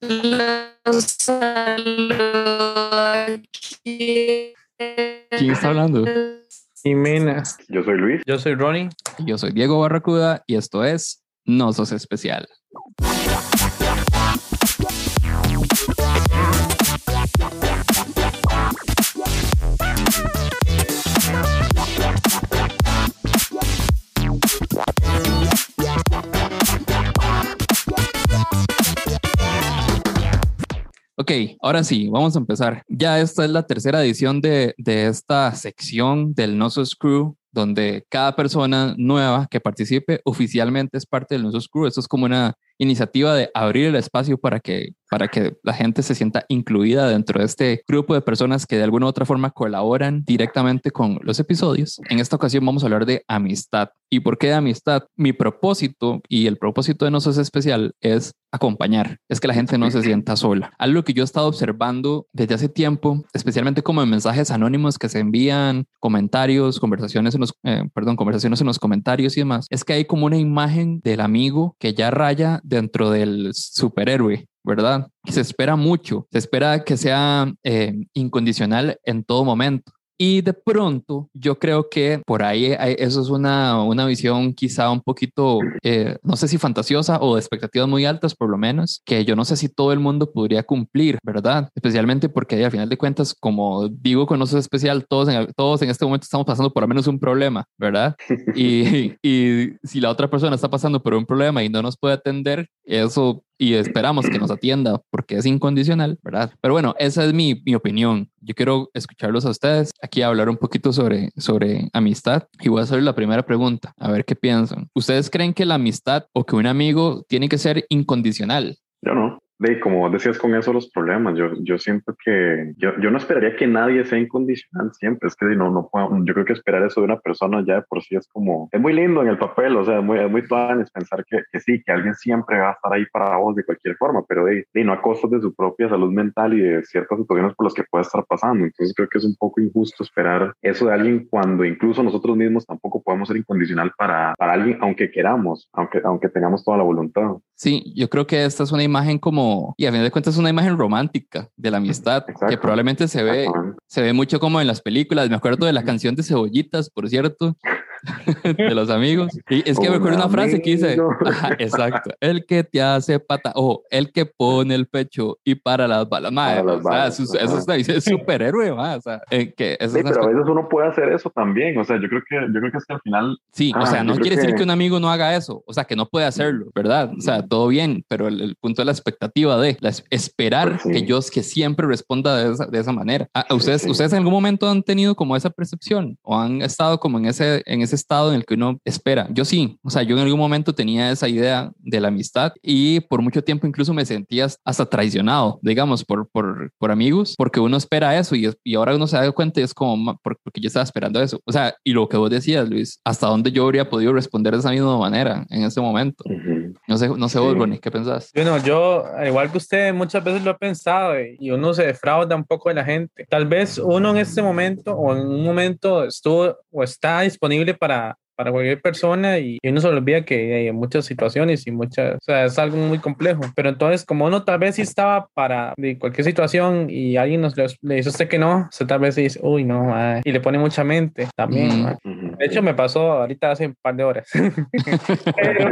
¿Quién está hablando? Jimena. Yo soy Luis. Yo soy Ronnie. Yo soy Diego Barracuda y esto es No Sos Especial. Ok, ahora sí, vamos a empezar. Ya esta es la tercera edición de, de esta sección del Nosos Crew, donde cada persona nueva que participe oficialmente es parte del Nosos Crew. Esto es como una iniciativa de abrir el espacio para que, para que la gente se sienta incluida dentro de este grupo de personas que de alguna u otra forma colaboran directamente con los episodios. En esta ocasión vamos a hablar de amistad. ¿Y por qué de amistad? Mi propósito y el propósito de Nosotros Especial es acompañar, es que la gente no se sienta sola. Algo que yo he estado observando desde hace tiempo, especialmente como en mensajes anónimos que se envían, comentarios, conversaciones en los, eh, perdón, conversaciones en los comentarios y demás, es que hay como una imagen del amigo que ya raya dentro del superhéroe, ¿verdad? Se espera mucho, se espera que sea eh, incondicional en todo momento. Y de pronto, yo creo que por ahí eso es una, una visión quizá un poquito, eh, no sé si fantasiosa o de expectativas muy altas, por lo menos, que yo no sé si todo el mundo podría cumplir, ¿verdad? Especialmente porque al final de cuentas, como digo con nosotros especial, todos en, todos en este momento estamos pasando por lo menos un problema, ¿verdad? Y, y si la otra persona está pasando por un problema y no nos puede atender, eso y esperamos que nos atienda porque es incondicional, ¿verdad? Pero bueno, esa es mi, mi, opinión. Yo quiero escucharlos a ustedes aquí hablar un poquito sobre, sobre amistad y voy a hacer la primera pregunta, a ver qué piensan. ¿Ustedes creen que la amistad o que un amigo tiene que ser incondicional? Yo no. De, como decías con eso los problemas, yo, yo siento que yo, yo no esperaría que nadie sea incondicional siempre, es que no, no puedo, yo creo que esperar eso de una persona ya de por sí es como, es muy lindo en el papel, o sea, es muy, es muy pensar que, que, sí, que alguien siempre va a estar ahí para vos de cualquier forma, pero de, de no a costa de su propia salud mental y de ciertas situaciones por las que puede estar pasando, entonces creo que es un poco injusto esperar eso de alguien cuando incluso nosotros mismos tampoco podemos ser incondicional para, para alguien, aunque queramos, aunque, aunque tengamos toda la voluntad. Sí, yo creo que esta es una imagen como, y a fin de cuentas es una imagen romántica de la amistad, Exacto. que probablemente se ve, se ve mucho como en las películas. Me acuerdo de la canción de Cebollitas, por cierto, de los amigos. Y es que me acuerdo una frase que dice, ajá, exacto, el que te hace pata, o el que pone el pecho y para las balas, madre, para las balas, o sea, eso, eso es, es superhéroe, más, o sea, eh, que sí, pero a veces uno puede hacer eso también, o sea, yo creo que, yo creo que es que al final... Sí, ah, o sea, no quiere decir que... un amigo no haga eso, o sea, que no puede hacerlo, ¿verdad? O sea, todo bien, pero el, el punto de la expectativa de la, esperar pues sí. que yo que siempre responda de esa, de esa manera. ¿A, ustedes, sí, ¿Ustedes en algún momento han tenido como esa percepción o han estado como en ese, en ese estado en el que uno espera? Yo sí, o sea, yo en algún momento tenía esa idea de la amistad y por mucho tiempo incluso me sentía hasta traicionado, digamos, por, por, amigos, porque uno espera eso y, y ahora uno se da cuenta y es como, porque yo estaba esperando eso. O sea, y lo que vos decías, Luis, hasta dónde yo habría podido responder de esa misma manera en ese momento. No sé, no sé vos, ¿qué pensás? Bueno, yo, igual que usted, muchas veces lo he pensado y uno se defrauda un poco de la gente. Tal vez uno en este momento o en un momento estuvo o está disponible para para cualquier persona y, y uno se olvida que hay muchas situaciones y muchas, o sea, es algo muy complejo. Pero entonces, como uno tal vez sí estaba para de cualquier situación y alguien nos le, le dice a usted que no, usted tal vez dice, uy, no, madre. y le pone mucha mente también. Mm. De hecho, me pasó ahorita hace un par de horas. Pero...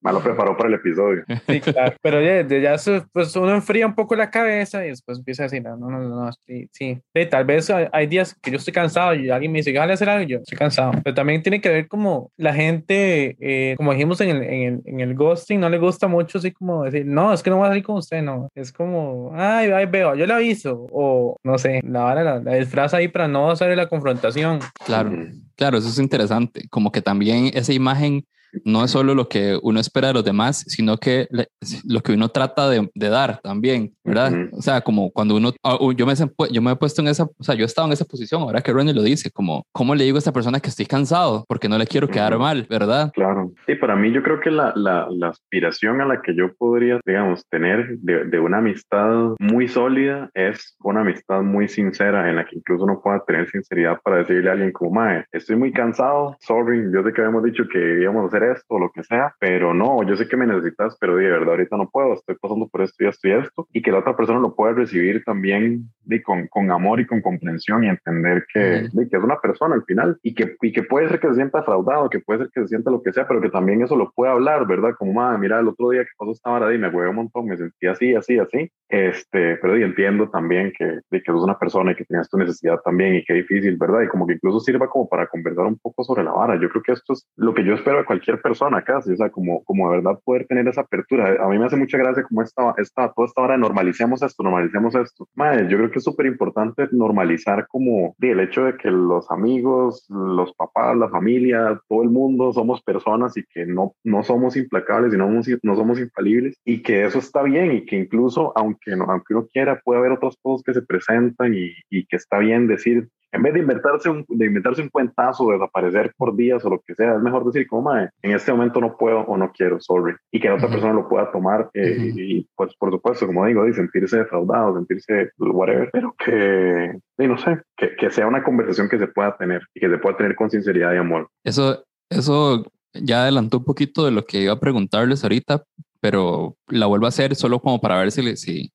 Malo preparó para el episodio. Sí, claro. Pero ya, ya pues uno enfría un poco la cabeza y después empieza a decir, no, no, no, no sí, sí. sí. Tal vez hay días que yo estoy cansado y alguien me dice, déjale hacer algo y yo estoy cansado pero también tiene que ver como la gente, eh, como dijimos en el, en, el, en el ghosting, no le gusta mucho así como decir, no, es que no voy a salir con usted, no. Es como, ay, ay veo, yo le aviso. O no sé, la vara la, la disfraza ahí para no hacer la confrontación. Claro, claro, eso es interesante. Como que también esa imagen no es solo lo que uno espera de los demás, sino que le, lo que uno trata de, de dar también, ¿verdad? Uh -huh. O sea, como cuando uno, ah, yo me, yo me he puesto en esa, o sea, yo he estado en esa posición, ahora que Ronnie lo dice, como, ¿cómo le digo a esta persona que estoy cansado? Porque no le quiero quedar uh -huh. mal, ¿verdad? Claro. Sí, para mí yo creo que la, la, la aspiración a la que yo podría, digamos, tener de, de, una amistad muy sólida es una amistad muy sincera en la que incluso uno pueda tener sinceridad para decirle a alguien como, mae, estoy muy cansado, sorry, yo sé que habíamos dicho que íbamos a hacer esto o lo que sea, pero no, yo sé que me necesitas, pero de verdad ahorita no puedo, estoy pasando por esto y esto y esto, y que la otra persona lo pueda recibir también de, con, con amor y con comprensión y entender que, de, que es una persona al final y que, y que puede ser que se sienta defraudado, que puede ser que se sienta lo que sea, pero que también eso lo puede hablar, ¿verdad? Como, madre, mira, el otro día que pasó esta hora y me huevé un montón, me sentí así, así, así, este, pero y entiendo también que, de que eres una persona y que tienes tu necesidad también y qué difícil, ¿verdad? Y como que incluso sirva como para conversar un poco sobre la vara. Yo creo que esto es lo que yo espero de cualquier persona casi, o sea, como, como de verdad poder tener esa apertura. A mí me hace mucha gracia como esta, esta, toda esta hora normalicemos esto, normalicemos esto. Madre, yo creo que es súper importante normalizar como el hecho de que los amigos, los papás, la familia, todo el mundo somos personas y que no, no somos implacables y no, no somos infalibles y que eso está bien y que incluso aunque, no, aunque uno quiera puede haber otras cosas que se presentan y, y que está bien decir en vez de inventarse un, de inventarse un cuentazo, desaparecer por días o lo que sea, es mejor decir como, en este momento no puedo o no quiero, sorry, y que la otra persona lo pueda tomar eh, y pues por supuesto, como digo, y sentirse defraudado, sentirse whatever, pero que, no sé, que, que, sea una conversación que se pueda tener y que se pueda tener con sinceridad y amor. Eso, eso ya adelantó un poquito de lo que iba a preguntarles ahorita, pero la vuelvo a hacer solo como para ver si, si,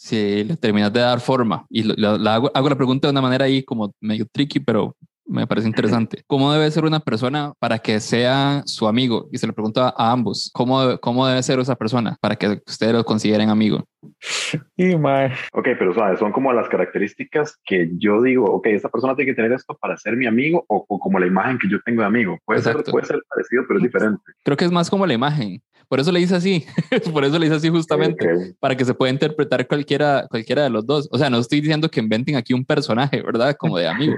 si le terminas de dar forma. Y la, hago, hago, la pregunta de una manera ahí como medio tricky, pero me parece interesante. ¿Cómo debe ser una persona para que sea su amigo? Y se lo pregunto a ambos. ¿Cómo, cómo debe ser esa persona para que ustedes lo consideren amigo? Y mal. Ok, pero son como las características que yo digo, ok, esta persona tiene que tener esto para ser mi amigo o, como la imagen que yo tengo de amigo. Puede, ser, puede ser parecido, pero es diferente. Creo que es más como la imagen. Por eso le hice así, por eso le hice así justamente, para que se pueda interpretar cualquiera, cualquiera de los dos. O sea, no estoy diciendo que inventen aquí un personaje, ¿verdad? Como de amigo,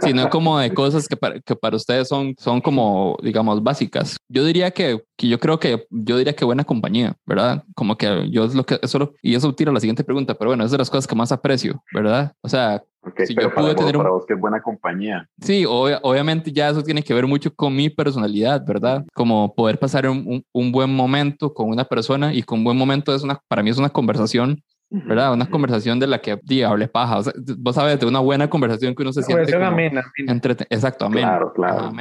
sino como de cosas que para, que para ustedes son, son como, digamos, básicas. Yo diría que, que yo creo que, yo diría que buena compañía, ¿verdad? Como que yo es lo que, eso y eso tira la siguiente pregunta, pero bueno, es de las cosas que más aprecio, ¿verdad? O sea, si yo pude tener para vos que es buena compañía. Sí, obviamente ya eso tiene que ver mucho con mi personalidad, ¿verdad? Como poder pasar un, un, buen momento con una persona y con un buen momento es una, para mí es una conversación ¿verdad? Una conversación de la que diga, hable paja. O sea, vos sabes, de una buena conversación que uno se siente. Como amena. Entre, exacto, amena. Claro, claro.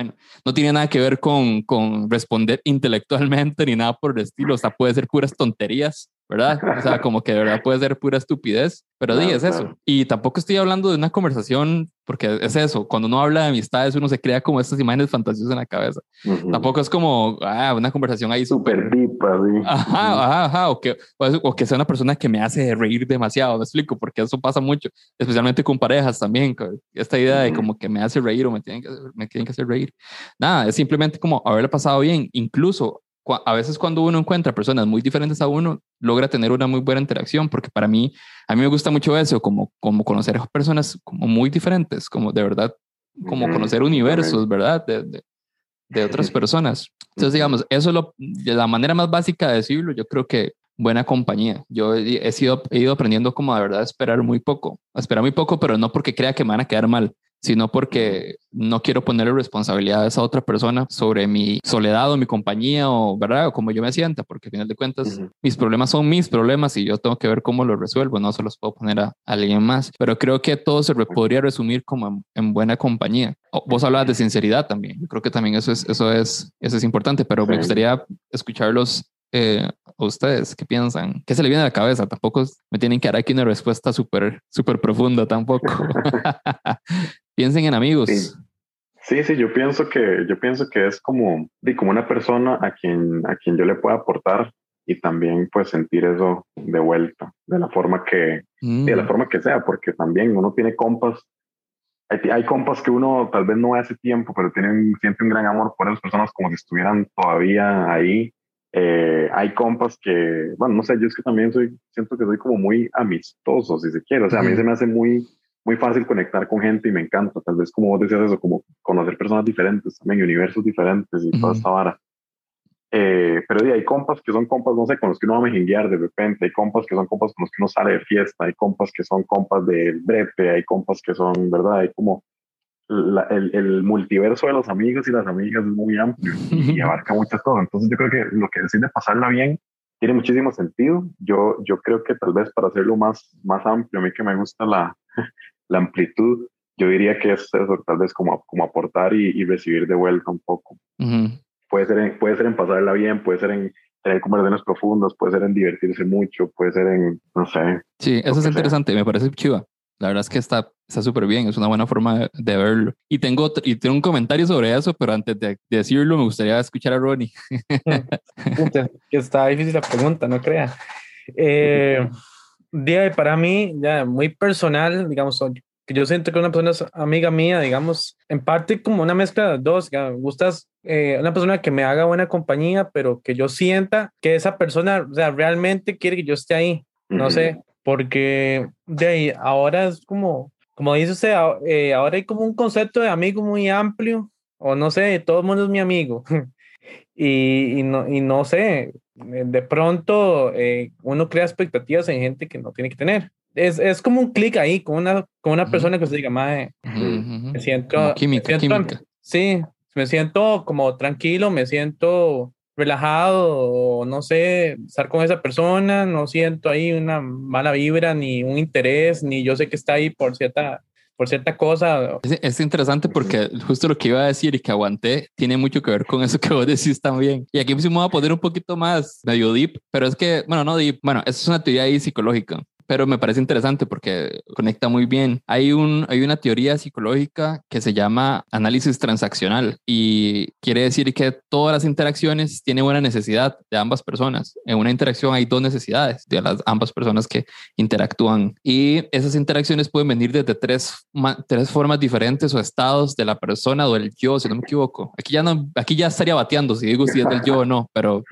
No tiene nada que ver con, con responder intelectualmente ni nada por el estilo. O sea, puede ser puras tonterías. ¿Verdad? O sea, como que de verdad puede ser pura estupidez, pero claro, es eso. Y tampoco estoy hablando de una conversación, porque es eso, cuando uno habla de amistades, uno se crea como estas imágenes fantasiosas en la cabeza. Tampoco es como ah, una conversación ahí súper deep, Ajá, ajá, ajá, o que, o, que sea una persona que me hace reír demasiado, me explico, porque eso pasa mucho, especialmente con parejas también, esta idea de como que me hace reír o me tienen que, me tienen que hacer reír. Nada, es simplemente como haberle pasado bien, incluso a veces cuando uno encuentra personas muy diferentes a uno, logra tener una muy buena interacción, porque para mí, a mí me gusta mucho eso, como, como conocer a personas como muy diferentes, como de verdad, como conocer universos, ¿verdad? De, de, otras personas. Entonces, digamos, eso es lo, la manera más básica de decirlo, yo creo que buena compañía. Yo he, sido, he ido aprendiendo como de verdad a esperar muy poco, a esperar muy poco, pero no porque crea que me van a quedar mal, sino porque no quiero ponerle responsabilidades a otra persona sobre mi soledad o mi compañía o, ¿verdad? O como yo me sienta, porque al final de cuentas mis problemas son mis problemas y yo tengo que ver cómo los resuelvo, no se los puedo poner a, alguien más. Pero creo que todo se podría resumir como en, buena compañía. vos hablabas de sinceridad también, yo creo que también eso es, eso es, eso es importante, pero me gustaría escucharlos eh, ustedes qué piensan, qué se le viene a la cabeza. Tampoco me tienen que dar aquí una respuesta súper, súper profunda tampoco. Piensen en amigos. Sí. sí. yo pienso que yo pienso que es como, como una persona a quien, a quien yo le pueda aportar y también pues sentir eso de vuelta, de la forma que, de la mm. forma que sea, porque también uno tiene compas, hay, hay, compas que uno tal vez no hace tiempo, pero tienen, siente un gran amor por esas personas como si estuvieran todavía ahí. Eh, hay compas que, bueno, no sé, yo es que también soy, siento que soy como muy amistoso, si se quiere, o sea, a mí se me hace muy, muy fácil conectar con gente y me encanta. Tal vez como vos decías eso, como conocer personas diferentes también, universos diferentes y toda esta vara. Eh, pero hay compas que son compas, no sé, con los que uno va a mejenguear de repente, hay compas que son compas con los que uno sale de fiesta, hay compas que son compas del brepe, hay compas que son, ¿verdad? Hay como el, el, multiverso de los amigos y las amigas es muy amplio y abarca muchas cosas. Entonces yo creo que lo que decide pasarla bien tiene muchísimo sentido. Yo, yo creo que tal vez para hacerlo más, más amplio, a mí que me gusta la, la amplitud, yo diría que es eso, tal vez como, como aportar y, recibir de vuelta un poco. puede ser en, puede ser en pasarla bien, puede ser en tener conversaciones profundas, puede ser en divertirse mucho, puede ser en, no sé. Sí, eso es interesante, me parece chiva. La verdad es que está súper bien, es una buena forma de, verlo. Y tengo, y tengo un comentario sobre eso, pero antes de, decirlo, me gustaría escuchar a Ronnie. que está difícil la pregunta, no crea. Eh, día para mí, ya muy personal, digamos, que yo siento que una persona es amiga mía, digamos, en parte como una mezcla de dos, me gustas eh, una persona que me haga buena compañía, pero que yo sienta que esa persona, o sea, realmente quiere que yo esté ahí, no sé, porque de ahí, ahora es como, como dice usted, eh, ahora hay como un concepto de amigo muy amplio, o no sé, todo el mundo es mi amigo. y, y, no, y no sé, de pronto eh, uno crea expectativas en gente que no tiene que tener. Es, es como un clic ahí con una, con una persona que se diga, mae, me siento... química, química. Sí, me siento como tranquilo, me siento relajado, no sé, estar con esa persona, no siento ahí una mala vibra, ni un interés, ni yo sé que está ahí por cierta, por cierta cosa. Es, interesante porque justo lo que iba a decir y que aguanté tiene mucho que ver con eso que vos decís también. Y aquí me voy a poner un poquito más medio deep, pero es que, bueno, no deep, bueno, eso es una teoría ahí psicológica pero me parece interesante porque conecta muy bien. Hay, un, hay una teoría psicológica que se llama análisis transaccional y quiere decir que todas las interacciones tienen una necesidad de ambas personas. En una interacción hay dos necesidades de las ambas personas que interactúan y esas interacciones pueden venir desde tres, tres formas diferentes o estados de la persona o del yo, si no me equivoco. Aquí ya, no, aquí ya estaría bateando si digo si es del yo o no, pero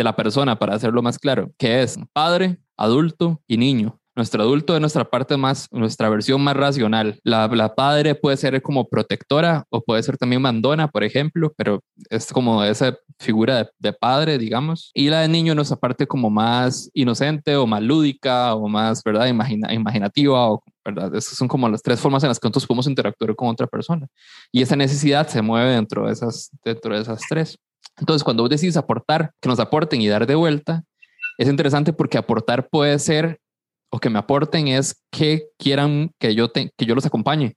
de la persona, para hacerlo más claro, que es padre, adulto y niño. Nuestro adulto es nuestra parte más, nuestra versión más racional. La, la, padre puede ser como protectora o puede ser también mandona, por ejemplo, pero es como esa figura de, padre, digamos. Y la de niño nuestra parte como más inocente o más lúdica o más, ¿verdad? Imagina, imaginativa o, ¿verdad? Esas son como las tres formas en las que nosotros podemos interactuar con otra persona. Y esa necesidad se mueve dentro de esas, dentro de esas tres. Entonces, cuando vos decís aportar, que nos aporten y dar de vuelta, es interesante porque aportar puede ser, o que me aporten es que quieran que yo, que yo los acompañe,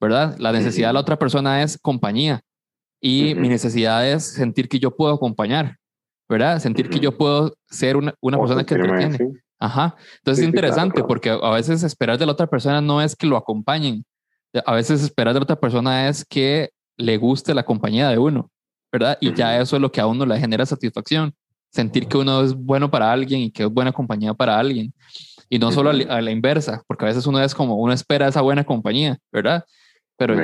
¿verdad? La necesidad de la otra persona es compañía y mi necesidad es sentir que yo puedo acompañar, ¿verdad? Sentir que yo puedo ser una, una persona que entretiene. Ajá. Entonces es interesante porque a veces esperar de la otra persona no es que lo acompañen. A veces esperar de la otra persona es que le guste la compañía de uno. ¿Verdad? Y ya eso es lo que a uno le genera satisfacción, sentir que uno es bueno para alguien y que es buena compañía para alguien. Y no solo a la, inversa, porque a veces uno es como, uno espera esa buena compañía, ¿verdad? Pero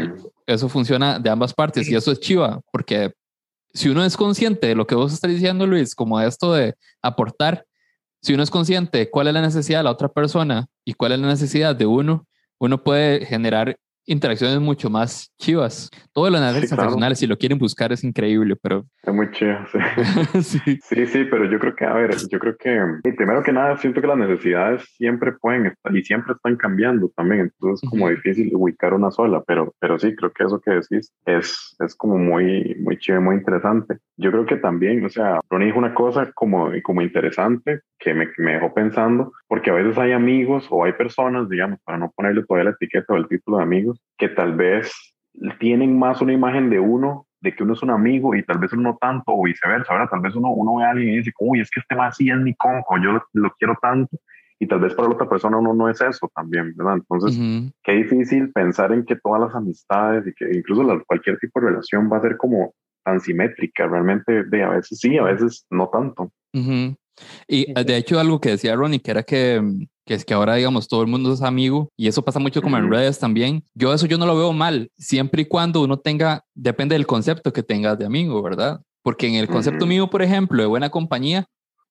eso funciona de ambas partes y eso es chiva, porque si uno es consciente de lo que vos estás diciendo, Luis, como esto de aportar, si uno es consciente de cuál es la necesidad de la otra persona y cuál es la necesidad de uno, uno puede generar interacciones mucho más chivas. Todo lo análisis sí, si lo quieren buscar, es increíble, pero... Es muy chido, sí. sí. sí. pero yo creo que, a ver, yo creo que, primero que nada, siento que las necesidades siempre pueden estar y siempre están cambiando también, entonces es como difícil ubicar una sola, pero, pero sí, creo que eso que decís es, es como muy, muy chido, muy interesante. Yo creo que también, o sea, Ronnie dijo una cosa como, como interesante que me, me dejó pensando, porque a veces hay amigos o hay personas, digamos, para no ponerle todavía la etiqueta o el título de amigos, que tal vez tienen más una imagen de uno, de que uno es un amigo y tal vez uno no tanto, o viceversa, ¿verdad? Tal vez uno, uno ve a alguien y dice, uy, es que este más sí es mi conjo, yo lo, quiero tanto, y tal vez para la otra persona uno no es eso también, ¿verdad? Entonces, qué difícil pensar en que todas las amistades y que incluso cualquier tipo de relación va a ser como tan simétrica, realmente de a veces sí, a veces no tanto. Y de hecho algo que decía Ronnie, que era que que es que ahora, digamos, todo el mundo es amigo y eso pasa mucho como en redes también. Yo eso yo no lo veo mal, siempre y cuando uno tenga, depende del concepto que tengas de amigo, ¿verdad? Porque en el concepto mío, por ejemplo, de buena compañía,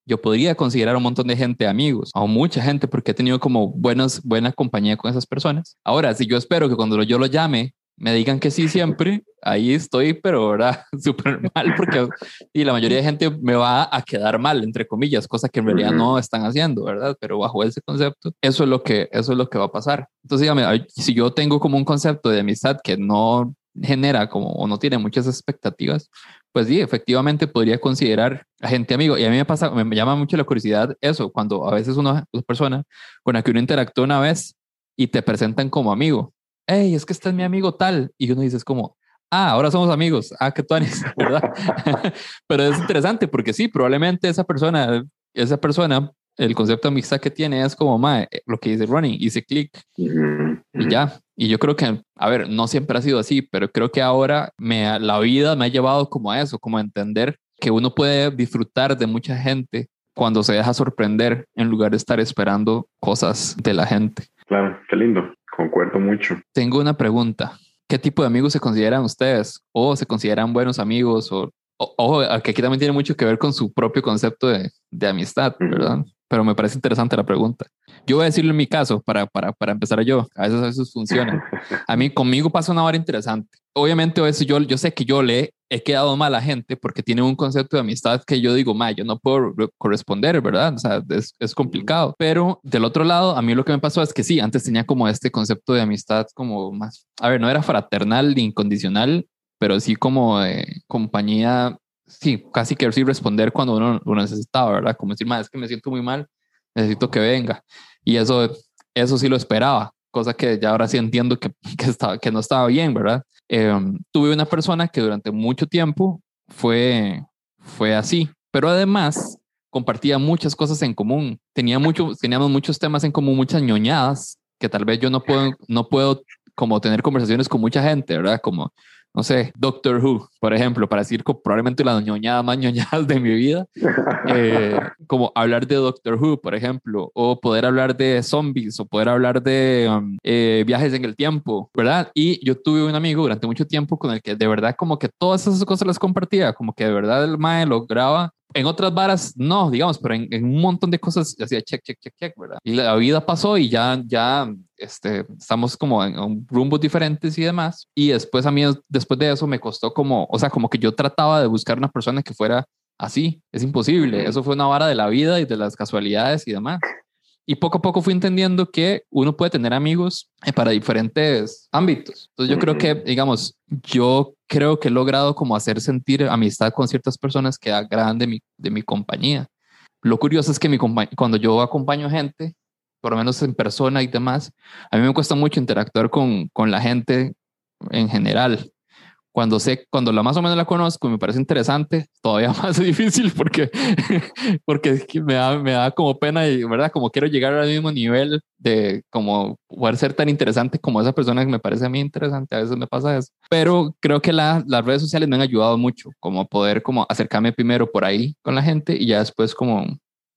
yo podría considerar un montón de gente amigos, o mucha gente, porque he tenido como buenas, buena compañía con esas personas. Ahora, si yo espero que cuando yo lo llame me digan que sí siempre, ahí estoy, pero ahora súper mal porque y la mayoría de gente me va a quedar mal, entre comillas, cosa que en realidad no están haciendo, ¿verdad? Pero bajo ese concepto, eso es lo que, eso es lo que va a pasar. Entonces, dígame, si yo tengo como un concepto de amistad que no genera como o no tiene muchas expectativas, pues sí, efectivamente podría considerar a gente amigo. Y a mí me pasa, me llama mucho la curiosidad eso, cuando a veces una, una persona con la que uno interactúa una vez y te presentan como amigo hey, es que este es mi amigo tal. Y uno dice, es como, ah, ahora somos amigos, ah, que tú ¿verdad? Pero es interesante porque sí, probablemente esa persona, esa persona, el concepto de amistad que tiene es como, mae, lo que dice Ronnie, hice clic y ya. Y yo creo que, a ver, no siempre ha sido así, pero creo que ahora me, la vida me ha llevado como a eso, como a entender que uno puede disfrutar de mucha gente cuando se deja sorprender en lugar de estar esperando cosas de la gente. Claro, qué lindo, concuerdo mucho. Tengo una pregunta. ¿Qué tipo de amigos se consideran ustedes? ¿O se consideran buenos amigos? O, ojo, que aquí también tiene mucho que ver con su propio concepto de, de amistad, ¿verdad? Pero me parece interesante la pregunta. Yo voy a decirlo en mi caso para, para, para empezar yo. A veces, a veces funciona. A mí, conmigo pasa una hora interesante. Obviamente, a yo, yo sé que yo le he quedado mal a gente porque tiene un concepto de amistad que yo digo, ma, yo no puedo corresponder, ¿verdad? O sea, es, es, complicado. Pero del otro lado, a mí lo que me pasó es que sí, antes tenía como este concepto de amistad como más, a ver, no era fraternal ni incondicional, pero sí como de compañía, sí, casi que sí responder cuando uno lo necesitaba, ¿verdad? Como decir, es que me siento muy mal, necesito que venga. Y eso, eso sí lo esperaba, cosa que ya ahora sí entiendo que, que, estaba, que no estaba bien, ¿verdad? Em, tuve una persona que durante mucho tiempo fue, fue así, pero además compartía muchas cosas en común. Tenía mucho, teníamos muchos temas en común, muchas ñoñadas que tal vez yo no puedo, no puedo como tener conversaciones con mucha gente, ¿verdad? Como no sé, Doctor Who, por ejemplo, para decir probablemente la ñoñada más ñoñada de mi vida, eh, como hablar de Doctor Who, por ejemplo, o poder hablar de zombies, o poder hablar de um, eh, viajes en el tiempo, ¿verdad? Y yo tuve un amigo durante mucho tiempo con el que de verdad como que todas esas cosas las compartía, como que de verdad el mae lograba en otras varas no, digamos, pero en, un montón de cosas hacía check, check, check, check, ¿verdad? Y la vida pasó y ya, ya este, estamos como en, rumbos diferentes y demás. Y después a mí, después de eso, me costó como, o sea, como que yo trataba de buscar una persona que fuera así. Es imposible. Eso fue una vara de la vida y de las casualidades y demás. Y poco a poco fui entendiendo que uno puede tener amigos eh, para diferentes ámbitos. Entonces yo creo que, digamos, yo creo que he logrado como hacer sentir amistad con ciertas personas que agradan de mi, de mi compañía. Lo curioso es que mi cuando yo acompaño gente, por lo menos en persona y demás, a mí me cuesta mucho interactuar con, con la gente en general cuando sé, cuando la más o menos la conozco y me parece interesante, todavía más difícil porque, porque me da, me da como pena y, ¿verdad? Como quiero llegar al mismo nivel de como poder ser tan interesante como esa persona que me parece a mí interesante. A veces me pasa eso. Pero creo que la, las redes sociales me han ayudado mucho, como poder como acercarme primero por ahí con la gente y ya después como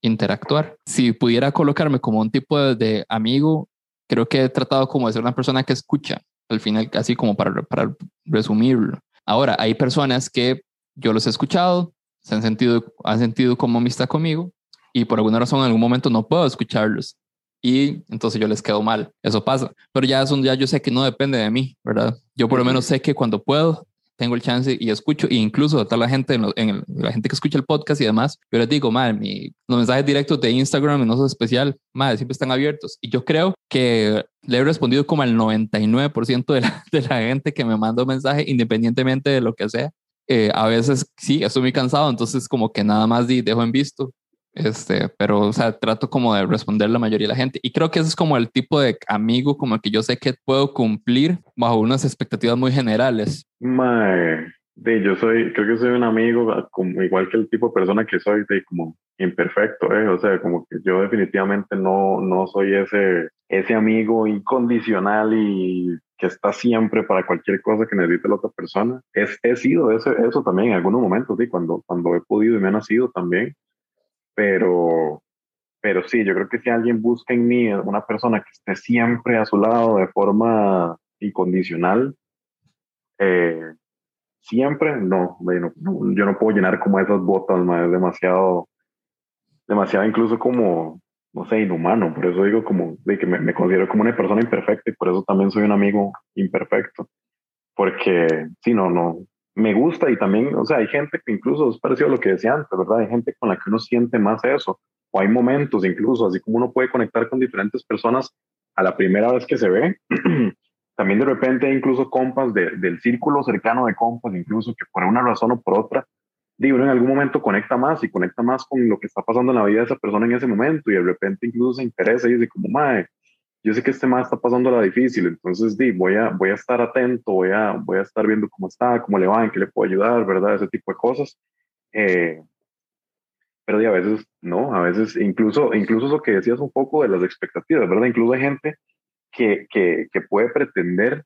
interactuar. Si pudiera colocarme como un tipo de, de amigo, creo que he tratado como de ser una persona que escucha al final, así como para, para resumirlo. Ahora, hay personas que yo los he escuchado, se han sentido, han sentido como amistad conmigo y por alguna razón en algún momento no puedo escucharlos y entonces yo les quedo mal. Eso pasa, pero ya es un día yo sé que no depende de mí, ¿verdad? Yo por lo menos sé que cuando puedo tengo el chance y escucho, e incluso a toda la gente, en, la gente que escucha el podcast y demás, yo les digo, madre, mi, los mensajes directos de Instagram, no son especial, madre, siempre están abiertos. Y yo creo que le he respondido como al 99% de la, de la gente que me manda un mensaje, independientemente de lo que sea. Eh, a veces sí, estoy muy cansado, entonces como que nada más dejo en visto. Este, pero, o sea, trato como de responder la mayoría de la gente. Y creo que ese es como el tipo de amigo como el que yo sé que puedo cumplir bajo unas expectativas muy generales. Mae, de, yo soy, creo que soy un amigo ah, como igual que el tipo de persona que soy, de como imperfecto, ¿eh? O sea, como que yo definitivamente no, no soy ese, ese amigo incondicional y que está siempre para cualquier cosa que necesite la otra persona. Es, he sido eso, eso también en algunos momentos, sí, cuando, cuando he podido y me ha nacido también pero, pero sí, yo creo que si alguien busca en mí una persona que esté siempre a su lado de forma incondicional, eh, siempre, no, yo no puedo llenar como esas botas, es demasiado, demasiado incluso como, no sé, inhumano, por eso digo como, de que me, me, considero como una persona imperfecta y por eso también soy un amigo imperfecto, porque si no, no, me gusta y también, o sea, hay gente que incluso es parecido a lo que decía antes, ¿verdad? Hay gente con la que uno siente más eso, o hay momentos incluso, así como uno puede conectar con diferentes personas a la primera vez que se ve, también de repente hay incluso compas del círculo cercano de compas, incluso que por una razón o por otra, digo, uno en algún momento conecta más y conecta más con lo que está pasando en la vida de esa persona en ese momento y de repente incluso se interesa y dice como, madre, yo sé que este más está pasando la difícil, entonces di, voy, a, voy a estar atento, voy a, voy a estar viendo cómo está, cómo le va, en qué le puedo ayudar, ¿verdad? Ese tipo de cosas. Eh, pero di, a veces no, a veces incluso, incluso eso que decías un poco de las expectativas, ¿verdad? Incluso hay gente que, que, que puede pretender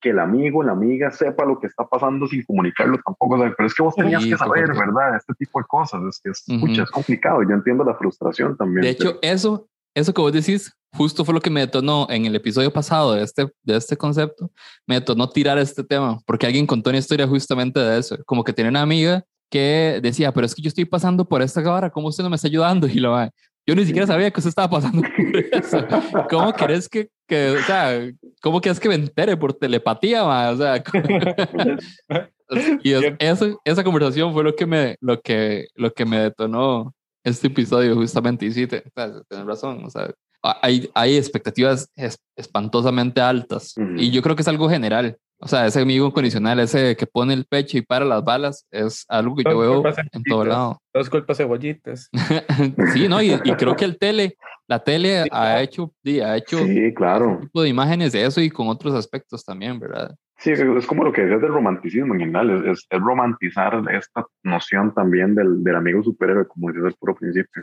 que el amigo, la amiga sepa lo que está pasando sin comunicarlo tampoco, pero es que vos tenías que saber, ¿verdad? Este tipo de cosas, es que es, es complicado, yo entiendo la frustración también. De hecho, eso, eso que vos decís, justo fue lo que me detonó en el episodio pasado de este, de este concepto, me detonó tirar este tema, porque alguien contó una historia justamente de eso, como que tiene una amiga que decía, pero es que yo estoy pasando por esta cámara, ¿cómo usted no me está ayudando? Y lo va, yo ni siquiera sabía que usted estaba pasando por eso. ¿Cómo querés que, que, o sea, cómo quieres que me entere por telepatía, ma? O sea, y eso, esa conversación fue lo que me, lo que, lo que me detonó este episodio justamente. Y sí, te, tienes razón, o sea, hay, hay expectativas espantosamente altas y yo creo que es algo general. O sea, ese amigo condicional, ese que pone el pecho y para las balas, es algo que yo veo en todo lado. Dos culpas cebollitas. sí, no, y, creo que el tele, la tele ha hecho, ha hecho sí, claro. un tipo de imágenes de eso y con otros aspectos también, ¿verdad? Sí, es como lo que decías del romanticismo en general, es, es, romantizar esta noción también del, del, amigo superhéroe, como decías al puro principio.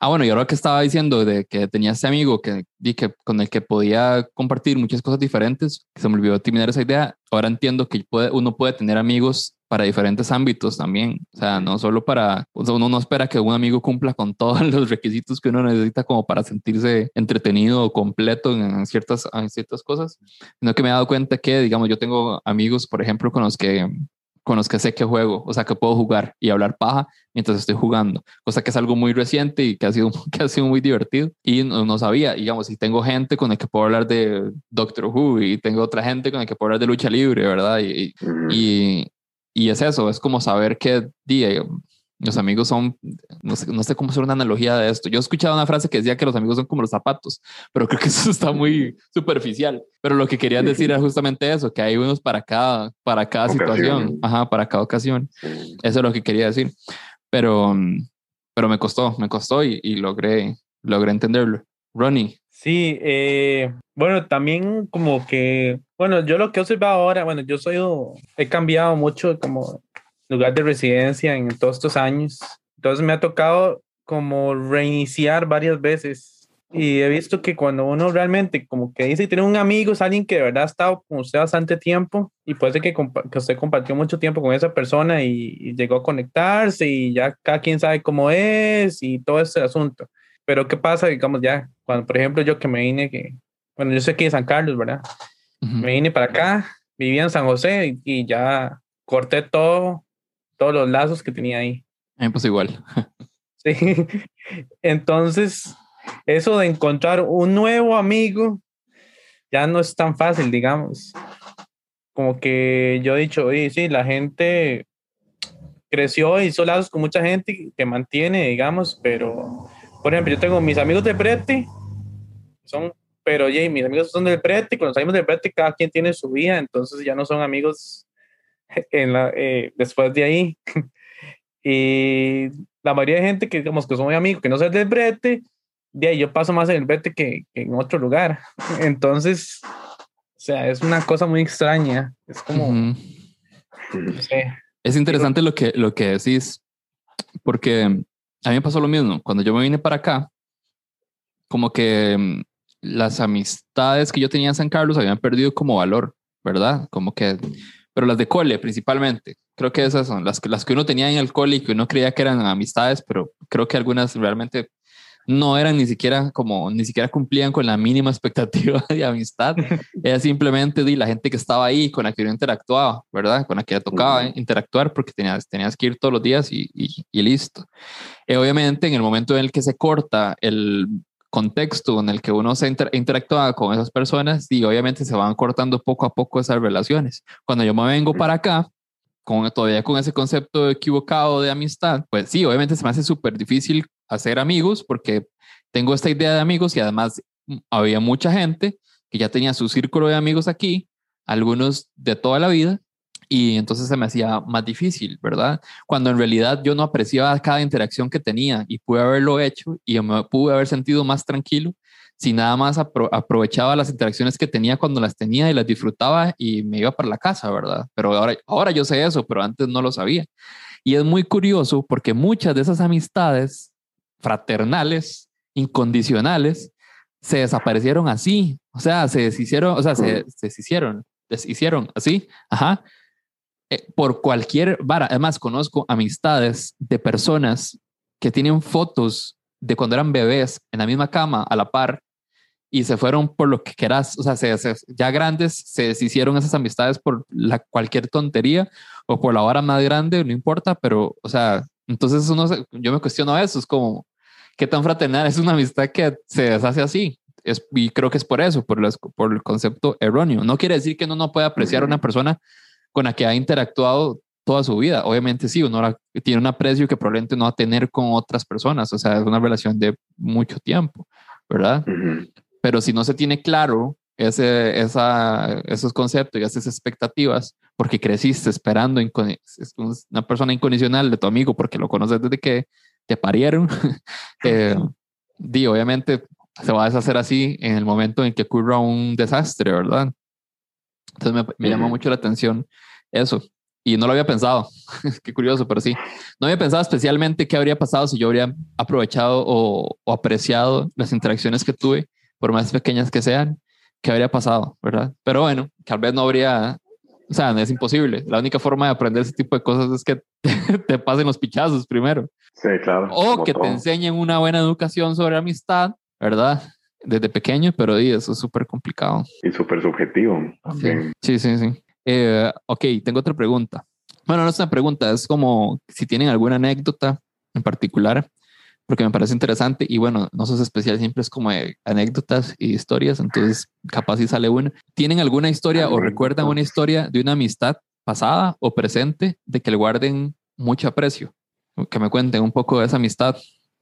Ah, bueno, y ahora que estaba diciendo de que tenía ese amigo que, que con el que podía compartir muchas cosas diferentes, se me olvidó terminar esa idea, ahora entiendo que puede, uno puede tener amigos para diferentes ámbitos también. O sea, no solo para, o sea, uno no espera que un amigo cumpla con todos los requisitos que uno necesita como para sentirse entretenido o completo en ciertas, en ciertas cosas, sino que me he dado cuenta que, digamos, yo tengo amigos, por ejemplo, con los que con los que sé que juego, o sea, que puedo jugar y hablar paja mientras estoy jugando, cosa que es algo muy reciente y que ha sido, que ha sido muy divertido. Y no, no sabía, digamos, si tengo gente con la que puedo hablar de Doctor Who y tengo otra gente con la que puedo hablar de lucha libre, ¿verdad? Y, y, y es eso, es como saber que día los amigos son, no sé, no sé cómo hacer una analogía de esto. Yo he escuchado una frase que decía que los amigos son como los zapatos, pero creo que eso está muy superficial. Pero lo que quería decir era justamente eso, que hay unos para cada, para cada situación, ajá, para cada ocasión. Eso es lo que quería decir. Pero, pero me costó, me costó y, y logré, logré entenderlo. Ronnie. Sí, eh, bueno, también como que, bueno, yo lo que observado ahora, bueno, yo soy, he cambiado mucho como lugar de residencia en todos estos años, entonces me ha tocado como reiniciar varias veces y he visto que cuando uno realmente como que dice tiene un amigo, es alguien que de verdad ha estado con usted bastante tiempo y puede ser que, que usted compartió mucho tiempo con esa persona y, y, llegó a conectarse y ya cada quien sabe cómo es y todo ese asunto. Pero ¿qué pasa, digamos, ya, cuando, por ejemplo, yo que me vine, que, bueno, yo sé que de San Carlos, ¿verdad? Me vine para acá, vivía en San José y, ya corté todo, todos los lazos que tenía ahí. pues igual. sí. Entonces, eso de encontrar un nuevo amigo ya no es tan fácil, digamos. Como que yo he dicho, oye, sí, la gente creció y hizo lazos con mucha gente que mantiene, digamos, pero por ejemplo, yo tengo mis amigos de Prete, son, pero oye, mis amigos son del Prete, con los amigos del Prete cada quien tiene su vida, entonces ya no son amigos en la, eh, después de ahí. y la mayoría de gente que digamos que son muy amigos, que no son del Brete, de ahí yo paso más en el Brete que, en otro lugar. Entonces, o sea, es una cosa muy extraña. Es como, no sé. Es interesante lo que, lo que decís, porque a mí me pasó lo mismo. Cuando yo me vine para acá, como que mm, las amistades que yo tenía en San Carlos habían perdido como valor, ¿verdad? Como que, pero las de cole principalmente. Creo que esas son las que, las que uno tenía en el cole y que uno creía que eran amistades, pero creo que algunas realmente no eran ni siquiera como, ni siquiera cumplían con la mínima expectativa de amistad. Era simplemente la gente que estaba ahí, con la que uno interactuaba, ¿verdad? Con la que tocaba interactuar porque tenías, tenías que ir todos los días y, y, listo. Y obviamente en el momento en el que se corta el contexto en el que uno se interactuaba con esas personas y obviamente se van cortando poco a poco esas relaciones. Cuando yo me vengo para acá, con, todavía con ese concepto equivocado de amistad, pues sí, obviamente se me hace súper difícil hacer amigos porque tengo esta idea de amigos y además mm, había mucha gente que ya tenía su círculo de amigos aquí, algunos de toda la vida, y entonces se me hacía más difícil, ¿verdad? Cuando en realidad yo no apreciaba cada interacción que tenía y pude haberlo hecho y me pude haber sentido más tranquilo si nada más aprovechaba las interacciones que tenía cuando las tenía y las disfrutaba y me iba para la casa, ¿verdad? Pero ahora, ahora yo sé eso, pero antes no lo sabía. Y es muy curioso porque muchas de esas amistades fraternales, incondicionales, se desaparecieron así, o sea, se deshicieron, o sea, se, se deshicieron, deshicieron así, ajá, eh, por cualquier vara. Además, conozco amistades de personas que tienen fotos de cuando eran bebés en la misma cama a la par y se fueron por lo que quieras, o sea, ya grandes se deshicieron esas amistades por la, cualquier tontería o por la vara más grande, no importa, pero, o sea, entonces uno yo me cuestiono eso, es como, ¿qué tan fraternal es una amistad que se deshace así? Es, y creo que es por eso, por, por el concepto erróneo. No quiere decir que uno no pueda apreciar a una persona con la que ha interactuado toda su vida. Obviamente sí, uno tiene un aprecio que probablemente no va a tener con otras personas, o sea, es una relación de mucho tiempo, ¿verdad? Pero si no se tiene claro ese, esa, esos conceptos y esas expectativas, porque creciste esperando una persona incondicional de tu amigo porque lo conoces desde que te parieron, eh, di, obviamente se va a deshacer así en el momento en que ocurra un desastre, ¿verdad? Entonces me, me llama mucho la atención eso. Y no lo había pensado. Qué curioso, pero sí. No había pensado especialmente qué habría pasado si yo habría aprovechado o, apreciado las interacciones que tuve, por más pequeñas que sean, qué habría pasado, ¿verdad? Pero bueno, tal vez no habría, o sea, es imposible. La única forma de aprender ese tipo de cosas es que te, pasen los pichazos primero. Sí, claro. O que te enseñen una buena educación sobre amistad, ¿verdad? Desde pequeño, pero eso es súper complicado. Y súper subjetivo. Sí, sí, sí. Eh, ok, tengo otra pregunta. Bueno, no es una pregunta, es como si tienen alguna anécdota en particular, porque me parece interesante y bueno, no sos especial, siempre es como anécdotas y historias, entonces capaz si sale una. ¿Tienen alguna historia o recuerdan una historia de una amistad pasada o presente de que le guarden mucho aprecio? Que me cuenten un poco de esa amistad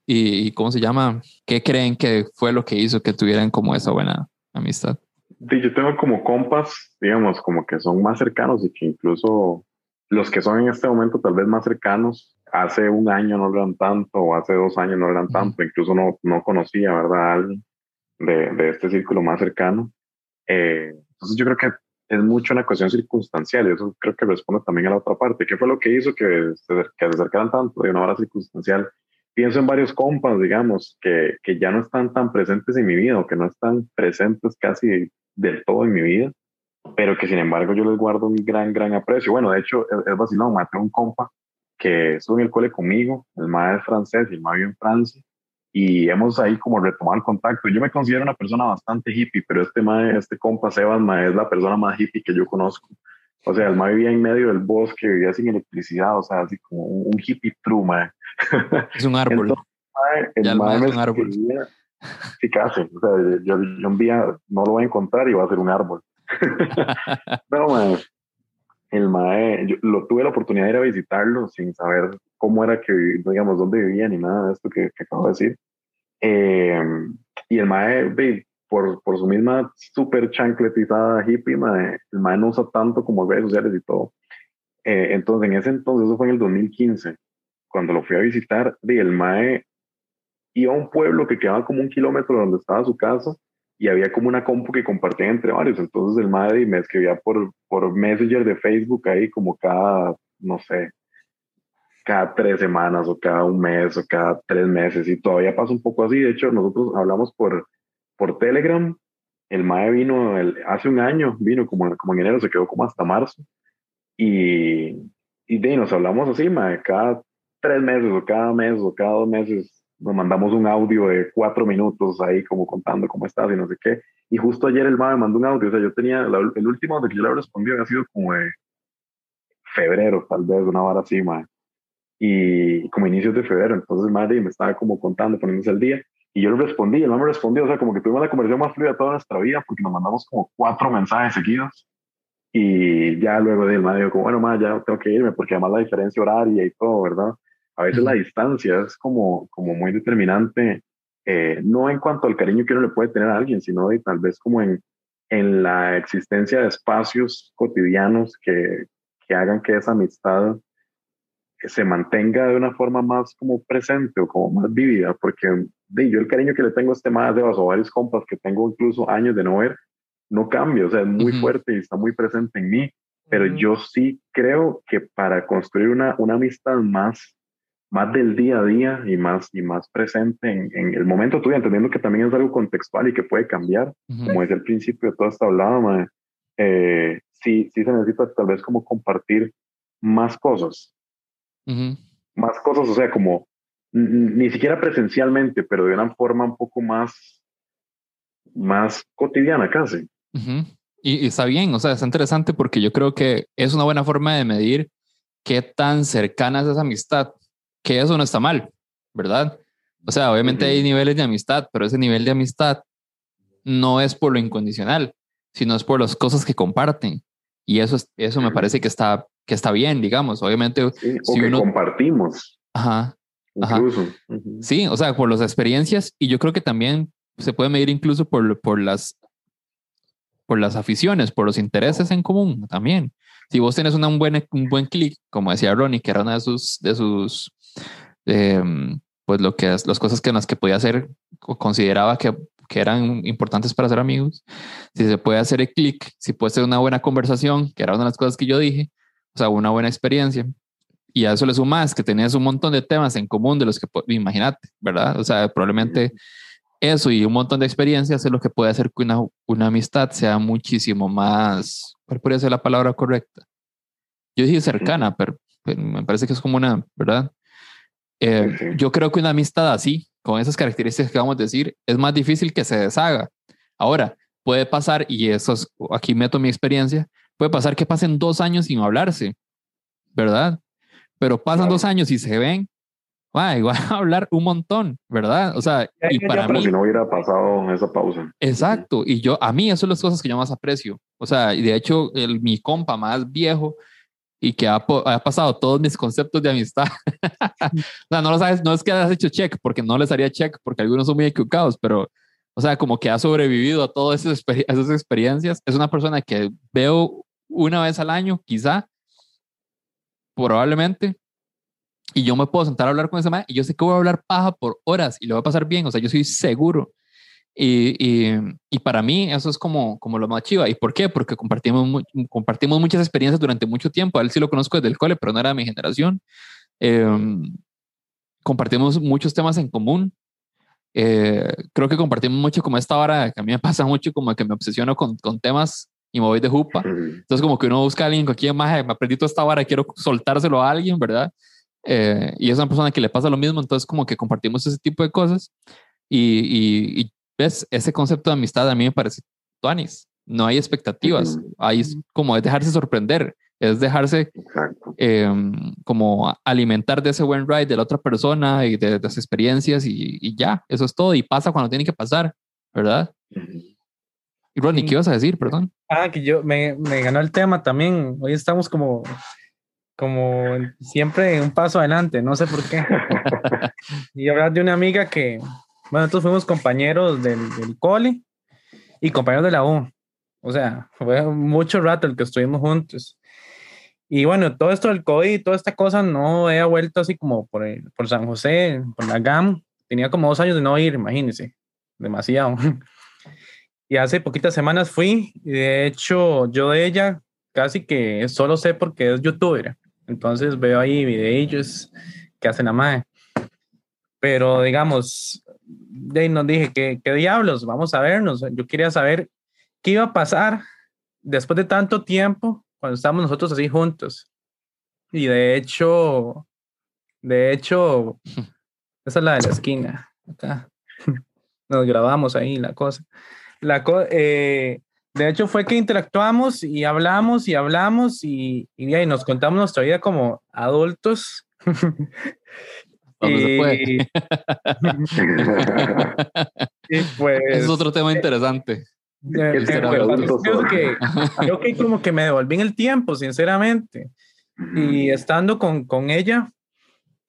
y, cómo se llama, qué creen que fue lo que hizo que tuvieran como esa buena amistad. Yo tengo como compas, digamos, como que son más cercanos y que incluso los que son en este momento tal vez más cercanos, hace un año no eran tanto o hace dos años no eran tanto, incluso no, no conocía, ¿verdad? A alguien de, de este círculo más cercano. Eh, entonces yo creo que es mucho una cuestión circunstancial y eso creo que responde también a la otra parte. ¿Qué fue lo que hizo que se, que se acercaran tanto de una hora circunstancial? Pienso en varios compas, digamos, que, que ya no están tan presentes en mi vida o que no están presentes casi del todo en mi vida, pero que sin embargo yo les guardo un gran, gran aprecio. Bueno, de hecho, es, vacilón, maté un compa que estuvo en el cole conmigo, el maestro francés y el maestro en Francia, y hemos ahí como retomado el contacto. Yo me considero una persona bastante hippie, pero este, mae, este compa Sebas es la persona más hippie que yo conozco. O sea, el mae vivía en medio del bosque, vivía sin electricidad, o sea, así como un, hippie true, mae. Es un árbol. el mae, es un árbol. sí, casi. O sea, yo, un día no lo voy a encontrar y va a ser un árbol. no, mae. El mae, yo lo, tuve la oportunidad de ir a visitarlo sin saber cómo era que, digamos, dónde vivía ni nada de esto que, acabo de decir. Eh, y el mae, por, por su misma súper chancletizada hippie, el mae no usa tanto como redes sociales y todo. Eh, entonces, en ese entonces, eso fue en el 2015, cuando lo fui a visitar, y el mae iba a un pueblo que quedaba como un kilómetro de donde estaba su casa y había como una compu que compartía entre varios. Entonces el mae me escribía por, por Messenger de Facebook ahí como cada, no sé, cada tres semanas o cada un mes o cada tres meses y todavía pasa un poco así. De hecho, nosotros hablamos por, por Telegram. El MAE vino hace un año, vino como, como en enero, se quedó como hasta marzo. Y, y de, nos hablamos así, MAE, cada tres meses o cada mes o cada dos meses nos mandamos un audio de cuatro minutos ahí como contando cómo estás y no sé qué. Y justo ayer el MAE mandó un audio, o sea, yo tenía, el último de que yo le respondí había sido como de febrero, tal vez, una hora así, MAE. Y como inicios de febrero, entonces el MAE me estaba como contando, poniéndose al día. Y yo le respondí, no me respondió, o sea, como que tuvimos la conversación más fluida toda nuestra vida porque nos mandamos como cuatro mensajes seguidos. Y ya luego de él me dijo, como, bueno, más ya tengo que irme porque además la diferencia horaria y todo, ¿verdad? A veces la distancia es como, como muy determinante, eh, no en cuanto al cariño que uno le puede tener a alguien, sino tal vez como en, en la existencia de espacios cotidianos que, que hagan que esa amistad se mantenga de una forma más como presente o como más vívida, porque de, yo el cariño que le tengo a este más de o varios compas que tengo incluso años de no ver, no cambia, o sea, es muy fuerte y está muy presente en mí, pero yo sí creo que para construir una, una amistad más más del día a día y más, y más presente en, en el momento tuyo, entendiendo que también es algo contextual y que puede cambiar, como es el principio de toda esta hablada, eh, sí, sí se necesita tal vez como compartir más cosas, más cosas, o sea, como ni siquiera presencialmente, pero de una forma un poco más, más cotidiana casi. y, y, está bien, o sea, es interesante porque yo creo que es una buena forma de medir qué tan cercana es esa amistad que eso no está mal, ¿verdad? O sea, obviamente hay niveles de amistad, pero ese nivel de amistad no es por lo incondicional, sino es por las cosas que comparten. Y eso, eso me parece que está, que está bien, digamos. Obviamente, si uno... compartimos. Ajá. Incluso. Sí, o sea, por las experiencias y yo creo que también se puede medir incluso por, por las por las aficiones, por los intereses en común también. Si vos tenés una, un buen, un buen clic, como decía Ronnie, que era una de sus, de sus Em, pues lo que es, las cosas que en las que podía hacer, consideraba que, que eran importantes para ser amigos, si se puede hacer el clic, si puede ser una buena conversación, que era una de las cosas que yo dije, o sea, una buena experiencia, y a eso le sumas que tenías un montón de temas en común de los que, imagínate, ¿verdad? O sea, probablemente eso y un montón de experiencias es lo que puede hacer que una, una amistad sea muchísimo más, ¿cuál podría ser la palabra correcta? Yo dije cercana, pero me parece que es como una, ¿verdad? Eh, yo creo que una amistad así, con esas características que vamos a decir, es más difícil que se deshaga. Ahora, puede pasar, y eso es, aquí meto mi experiencia, puede pasar que pasen dos años sin hablarse, ¿verdad? Pero pasan dos años y se ven, igual a hablar un montón, ¿verdad? O sea, y para mí... Si no hubiera pasado esa pausa. Exacto, y yo, a mí eso son las cosas que yo más aprecio. O sea, y de hecho, el, mi compa más viejo, y que ha, ha, pasado todos mis conceptos de amistad. o sea, no lo sabes, no es que hayas hecho check, porque no les haría check, porque algunos son muy equivocados, pero, o sea, como que ha sobrevivido a todas esas, esas experiencias. Es una persona que veo una vez al año, quizá, probablemente, y yo me puedo sentar a hablar con ese man y yo sé que voy a hablar paja por horas y lo voy a pasar bien, o sea, yo soy seguro. Y, y, y, para mí eso es como, como lo más chiva. ¿Y por qué? Porque compartimos, compartimos muchas experiencias durante mucho tiempo. A él sí lo conozco desde el cole, pero no era de mi generación. Eh, compartimos muchos temas en común. Eh, creo que compartimos mucho como esta hora, que a mí me pasa mucho como que me obsesiono con, con temas y me voy de jupa. Entonces como que uno busca a alguien con quien más me aprendí toda esta hora, quiero soltárselo a alguien, ¿verdad? Eh, y es una persona que le pasa lo mismo, entonces como que compartimos ese tipo de cosas. Y, y, y ¿Ves? Ese concepto de amistad a mí me parece tuanis. No hay expectativas. Es como es dejarse sorprender. Es dejarse em, como alimentar de ese buen ride de la otra persona y de, las experiencias y, ya. Eso es todo. Y pasa cuando tiene que pasar, ¿verdad? Ronnie, ¿qué ibas a decir? Perdón. Ah, que yo me, me ganó el tema también. Hoy estamos como como siempre un paso adelante, no sé por qué. y hablar de una amiga que, bueno, nosotros fuimos compañeros del, del cole y compañeros de la U. O sea, fue mucho rato el que estuvimos juntos. Y bueno, todo esto del COVID y toda esta cosa no he vuelto así como por, por San José, por la GAM. Tenía como dos años de no ir, imagínense. Demasiado. Y hace poquitas semanas fui. Y de hecho, yo de ella casi que solo sé porque es youtuber. Entonces veo ahí videos que hacen la madre. Pero digamos, de nos dije, ¿qué, ¿qué diablos? Vamos a vernos. Yo quería saber qué iba a pasar después de tanto tiempo cuando estábamos nosotros así juntos. Y de hecho, de hecho, esa es la de la esquina. Acá. Nos grabamos ahí la cosa. La eh, de hecho, fue que interactuamos y hablamos y hablamos y, y, y nos contamos nuestra vida como adultos. y, pues, es otro tema interesante. Eh, creo, que, creo que como que me devolví en el tiempo, sinceramente. Y estando con, con ella,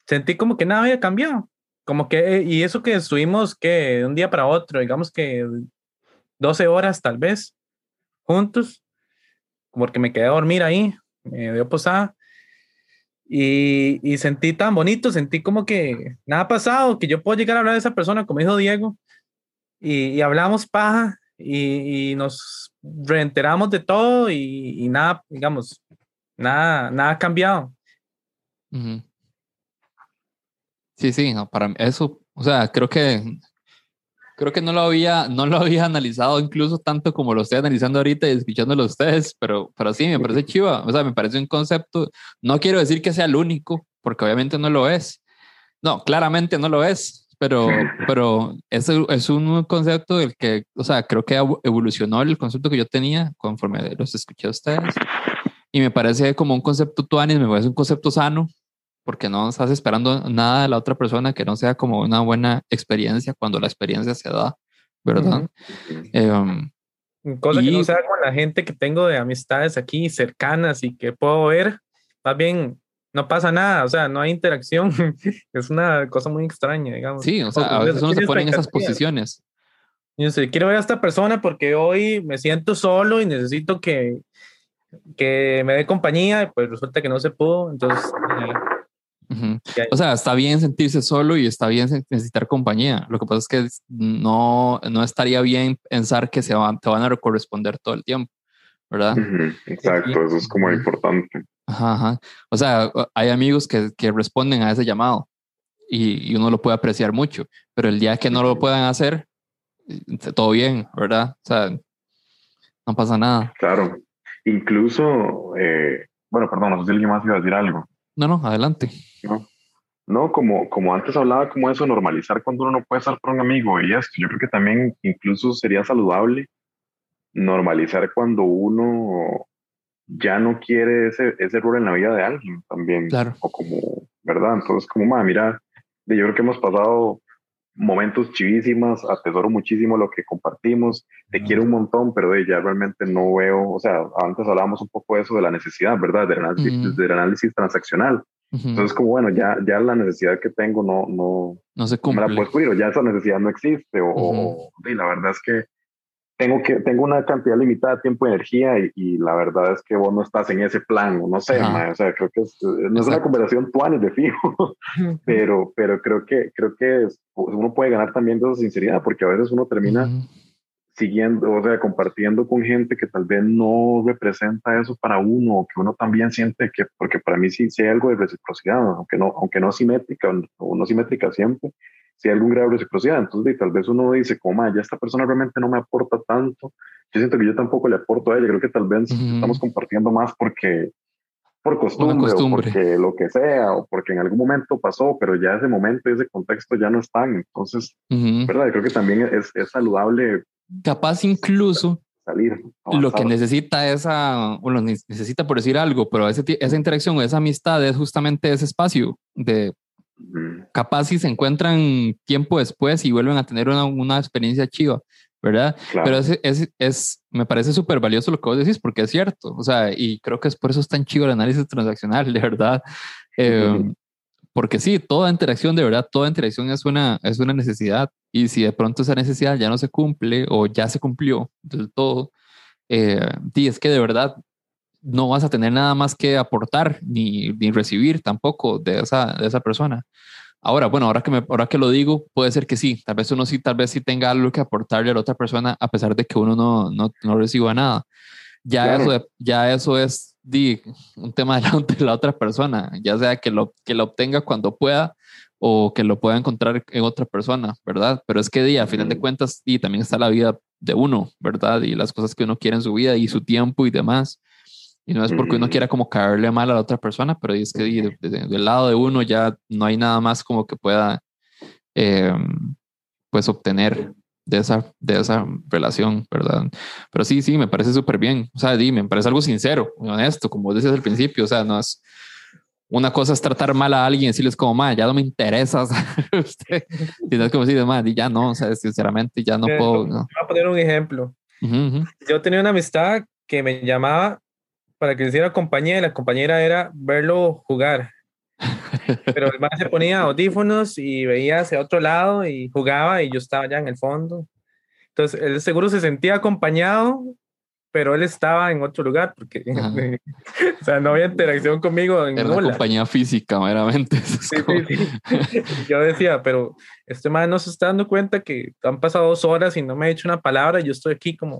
sentí como que nada había cambiado. Como que, y eso que estuvimos que de un día para otro, digamos que 12 horas tal vez, juntos, porque me quedé a dormir ahí, me dio posada. Y, y, sentí tan bonito, sentí como que nada ha pasado, que yo puedo llegar a hablar de esa persona, como dijo Diego, y, y hablamos paja y, y, nos reenteramos de todo y, nada, digamos, nada, nada ha cambiado. Sí, sí, no, para eso, o sea, creo que creo que no lo había, no lo había analizado incluso tanto como lo estoy analizando ahorita y escuchándolo a ustedes, pero, pero sí, me parece chiva, o sea, me parece un concepto, no quiero decir que sea el único, porque obviamente no lo es, no, claramente no lo es, pero, pero es, es un concepto del que, o sea, creo que evolucionó el concepto que yo tenía conforme los escuché a ustedes, y me parece como un concepto tuanis, me parece un concepto sano, porque no estás esperando nada de la otra persona que no sea como una buena experiencia cuando la experiencia se da, ¿verdad? Uh Cosa que no sea con la gente que tengo de amistades aquí cercanas y que puedo ver, más bien no pasa nada, o sea, no hay interacción, es una cosa muy extraña, digamos. Sí, o sea, a veces uno se pone en esas posiciones. Yo sé, quiero ver a esta persona porque hoy me siento solo y necesito que, que me dé compañía, y pues resulta que no se pudo, entonces... O sea, está bien sentirse solo y está bien necesitar compañía. Lo que pasa es que no, no estaría bien pensar que se van, te van a corresponder todo el tiempo, ¿verdad? Exacto, eso es como importante. Ajá, O sea, hay amigos que, que responden a ese llamado y, y, uno lo puede apreciar mucho, pero el día que no lo puedan hacer, todo bien, ¿verdad? O sea, no pasa nada. Claro. Incluso, eh, bueno, perdón, no sé si alguien más iba a decir algo. No, no, adelante. No, no como, como antes hablaba, como eso, normalizar cuando uno no puede estar por un amigo y esto. Yo creo que también incluso sería saludable normalizar cuando uno ya no quiere ese, ese error en la vida de alguien también. Claro. O como, ¿verdad? Entonces, como, ma, mira, yo creo que hemos pasado momentos chivísimas, atesoro muchísimo lo que compartimos, te quiero un montón, pero ya realmente no veo, o sea, antes hablábamos un poco de eso de la necesidad, ¿verdad? Del análisis, del análisis transaccional. Entonces, como bueno, ya, ya la necesidad que tengo no, no, no se cumple. me la puedo cubrir, o ya esa necesidad no existe, o, o y la verdad es que tengo que tengo una cantidad limitada de tiempo y energía y, y, la verdad es que vos no estás en ese plan no sé ma, o sea creo que es, no es una conversación tuanes de fijo. Pero pero creo que creo que es, uno puede ganar también de esa sinceridad porque a veces uno termina uh -huh. siguiendo o sea compartiendo con gente que tal vez no representa eso para uno que uno también siente que porque para mí sí, sí hay algo de reciprocidad aunque no aunque no simétrica o no simétrica siempre si hay algún grado de reciprocidad. Entonces, tal vez uno dice, como, ya esta persona realmente no me aporta tanto. Yo siento que yo tampoco le aporto a ella. Creo que tal vez uh -huh. estamos compartiendo más porque por costumbre, costumbre, o porque lo que sea, o porque en algún momento pasó, pero ya ese momento y ese contexto ya no están. Entonces, uh -huh. ¿verdad? Yo creo que también es, es saludable. Capaz incluso salir. Avanzar. Lo que necesita esa, bueno, necesita por decir algo, pero ese, esa interacción o esa amistad es justamente ese espacio de capaz si se encuentran tiempo después y vuelven a tener una, una experiencia chiva, ¿verdad? Claro. Pero es, es, es, me parece súper valioso lo que vos decís, porque es cierto, o sea, y creo que es por eso es tan chivo el análisis transaccional, de verdad. Eh, -huh. Porque sí, toda interacción, de verdad, toda interacción es una, es una necesidad. Y si de pronto esa necesidad ya no se cumple o ya se cumplió del todo, eh, es que de verdad no vas a tener nada más que aportar ni, ni recibir tampoco de esa, de esa persona. Ahora, bueno, ahora que, me, ahora que lo digo, puede ser que sí, tal vez uno sí, tal vez sí tenga algo que aportarle a la otra persona a pesar de que uno no, no, no reciba nada. Ya, claro. eso, ya eso es di, un tema de la, de la, otra persona, ya sea que lo, que lo obtenga cuando pueda o que lo pueda encontrar en otra persona, ¿verdad? Pero es que di, al final de cuentas y también está la vida de uno, ¿verdad? Y las cosas que uno quiere en su vida y su tiempo y demás. Y no es porque uno quiera como caerle mal a la otra persona, pero es que de, de, de, del lado de uno ya no hay nada más como que pueda eh, pues obtener de esa, de esa relación, ¿verdad? Pero sí, sí, me parece súper bien. O sea, di, me parece algo sincero, honesto, como decías al principio. O sea, no es una cosa es tratar mal a alguien y decirles como, ma, ya no me interesa. Usted, y no es como decir, ma, ya no, o sea, sinceramente ya no puedo. No. Voy a poner un ejemplo. Uh -huh. Yo tenía una amistad que me llamaba para que le hiciera compañía y la compañera era verlo jugar. Pero el man se ponía audífonos y veía hacia otro lado y jugaba y yo estaba ya en el fondo. Entonces él seguro se sentía acompañado pero él estaba en otro lugar porque o sea, no había interacción conmigo en Era compañía física meramente. Sí, sí, Yo decía, pero este man no se está dando cuenta que han pasado dos horas y no me ha dicho una palabra y yo estoy aquí como...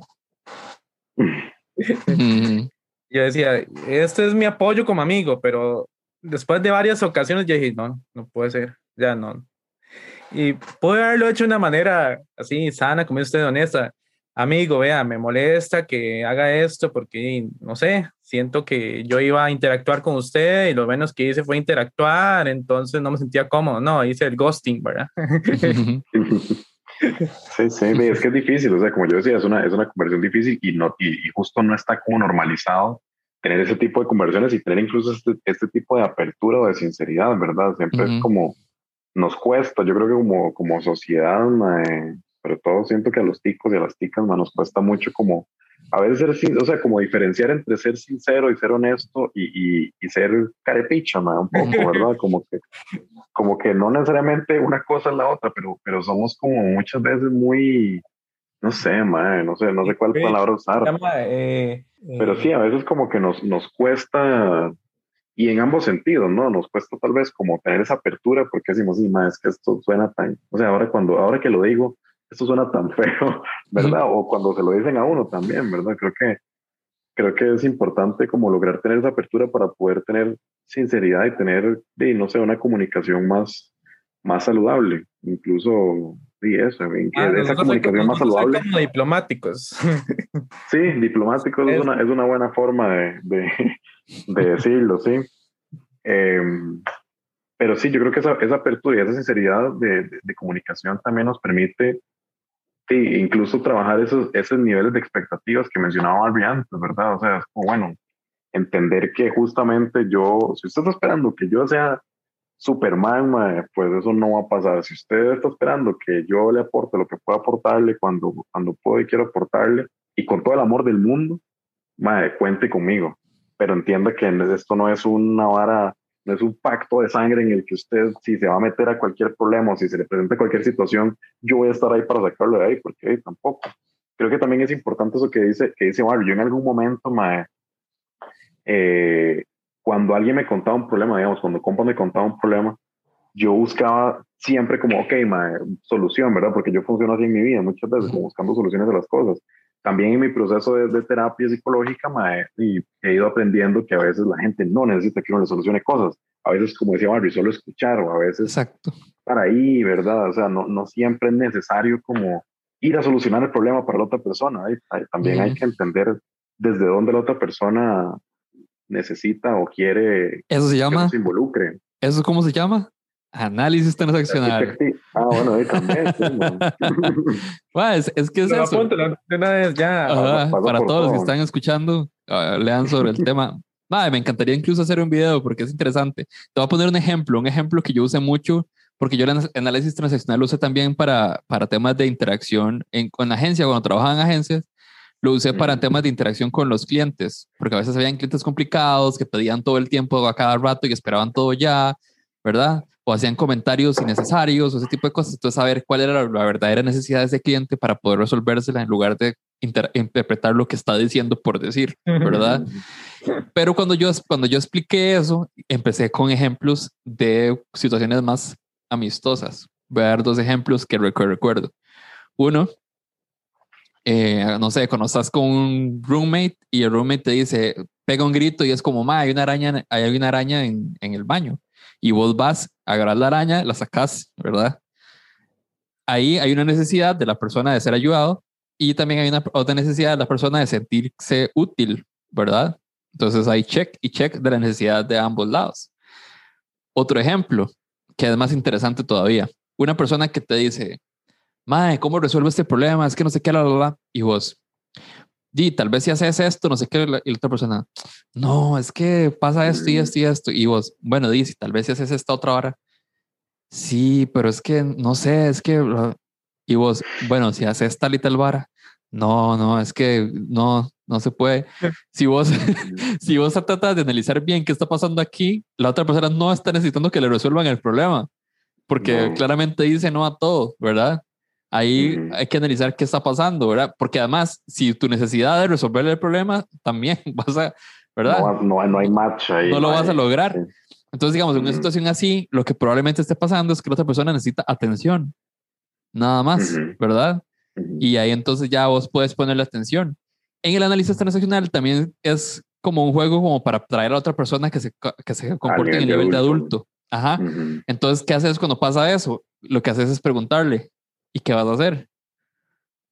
yo decía, este es mi apoyo como amigo, pero después de varias ocasiones yo dije, no, no puede ser, ya no. Y puede haberlo hecho de una manera así sana, como usted honesta amigo, vea, me molesta que haga esto porque, no sé, siento que yo iba a interactuar con usted y lo menos que hice fue interactuar, entonces no me sentía cómodo, no, hice el ghosting, ¿verdad? Sí, sí, es que es difícil, o sea, como yo decía, es una, es una conversión difícil y, no, y, justo no está como normalizado tener ese tipo de conversiones y tener incluso este, este tipo de apertura o de sinceridad, ¿verdad? Siempre es como, nos cuesta, yo creo que como, como sociedad, pero todo siento que a los ticos y a las ticas nos cuesta mucho como a veces ser, o sea, como diferenciar entre ser sincero y ser honesto y, y, y ser carepicha, un poco, ¿verdad? Como que, como que no necesariamente una cosa es la otra, pero, pero somos como muchas veces muy, no sé, man, no sé, no sé cuál palabra usar. Eh, pero sí, a eh, veces como que nos, nos cuesta, y en ambos sentidos, ¿no? Nos cuesta tal vez como tener esa apertura porque decimos, sí, ma, es que esto suena tan, o sea, ahora cuando, ahora que lo digo, esto suena tan feo, ¿verdad? O cuando se lo dicen a uno también, ¿verdad? Creo que, creo que es importante como lograr tener esa apertura para poder tener sinceridad y tener, no sé, una comunicación más, más saludable, incluso, y eso, ah, esa comunicación más saludable. Como diplomáticos. Sí, diplomáticos es, una, es una buena forma de, de, decirlo, sí. Em, pero sí, yo creo que esa, esa apertura y esa sinceridad de, de, comunicación también nos permite Sí, incluso trabajar esos, esos niveles de expectativas que mencionaba Barbie antes, ¿verdad? O sea, es como, bueno, entender que justamente yo, si usted está esperando que yo sea Superman, pues eso no va a pasar. Si usted está esperando que yo le aporte lo que pueda aportarle cuando, cuando puedo y quiero aportarle, y con todo el amor del mundo, madre, cuente conmigo. Pero entienda que esto no es una vara no es un pacto de sangre en el que usted, si se va a meter a cualquier problema o si se le presenta cualquier situación, yo voy a estar ahí para sacarlo de ahí, porque tampoco. Creo que también es importante eso que dice, que dice Mario. Yo en algún momento, mae, eh, cuando alguien me contaba un problema, digamos, cuando compa me contaba un problema, yo buscaba siempre como, ok, mae, solución, ¿verdad? Porque yo funciono así en mi vida muchas veces, como buscando soluciones a las cosas también en mi proceso de, terapia psicológica mae, y he ido aprendiendo que a veces la gente no necesita que uno le solucione cosas. A veces, como decía Barbie, solo escuchar o a veces Exacto. para ahí, ¿verdad? O sea, no, no siempre es necesario como ir a solucionar el problema para la otra persona. También hay que entender desde dónde la otra persona necesita o quiere Eso se llama, que se involucre. ¿Eso cómo se llama? Análisis transaccional. Ah, bueno, ahí también. es, que es eso. una vez ya. para todos los que están escuchando, uh, lean sobre el tema. me encantaría incluso hacer un video porque es interesante. Te voy a poner un ejemplo, un ejemplo que yo usé mucho porque yo el análisis transaccional lo usé también para, para temas de interacción en, con la agencia, cuando trabajaba en agencias, lo usé para temas de interacción con los clientes, porque a veces habían clientes complicados que pedían todo el tiempo a cada rato y esperaban todo ya, ¿verdad? O hacían comentarios innecesarios o ese tipo de cosas. Entonces, saber cuál era la, verdadera necesidad de ese cliente para poder resolvérsela en lugar de interpretar lo que está diciendo por decir, ¿verdad? Pero cuando yo, cuando yo expliqué eso, empecé con ejemplos de situaciones más amistosas. Voy a dar dos ejemplos que recuerdo. Uno, eh, no sé, cuando estás con un roommate y el roommate te dice, pega un grito y es como, ma, hay una araña, hay una araña en, en el baño y vos vas, agarras la araña, la sacas, ¿verdad? Ahí hay una necesidad de la persona de ser ayudado y también hay una otra necesidad de la persona de sentirse útil, ¿verdad? Entonces hay check y check de la necesidad de ambos lados. Otro ejemplo, que es más interesante todavía, una persona que te dice, Mae, ¿cómo resuelvo este problema? Es que no sé qué, la, la, la. Y vos, di, tal vez si haces esto, no sé qué, y la otra persona, no, es que pasa esto y esto y esto, y vos, bueno, di, si tal vez si haces esta otra hora, sí, pero es que, no sé, es que, y vos, bueno, si haces tal y tal vara, no, no, es que no, no se puede. Si vos, si vos tratas de analizar bien qué está pasando aquí, la otra persona no está necesitando que le resuelvan el problema, porque claramente dice no a todo, ¿verdad? Ahí hay que analizar qué está pasando, ¿verdad? Porque además, si tu necesidad de resolver el problema, también vas a, ¿verdad? No, no, hay match ahí. No, lo vas a lograr. Entonces, digamos, en una situación así, lo que probablemente esté pasando es que la otra persona necesita atención. Nada más, ¿verdad? Y ahí entonces ya vos puedes ponerle atención. En el análisis transaccional también es como un juego como para traer a otra persona que se, que se comporte en el nivel de adulto. Ajá. Entonces, ¿qué haces cuando pasa eso? Lo que haces es preguntarle, ¿y qué vas a hacer?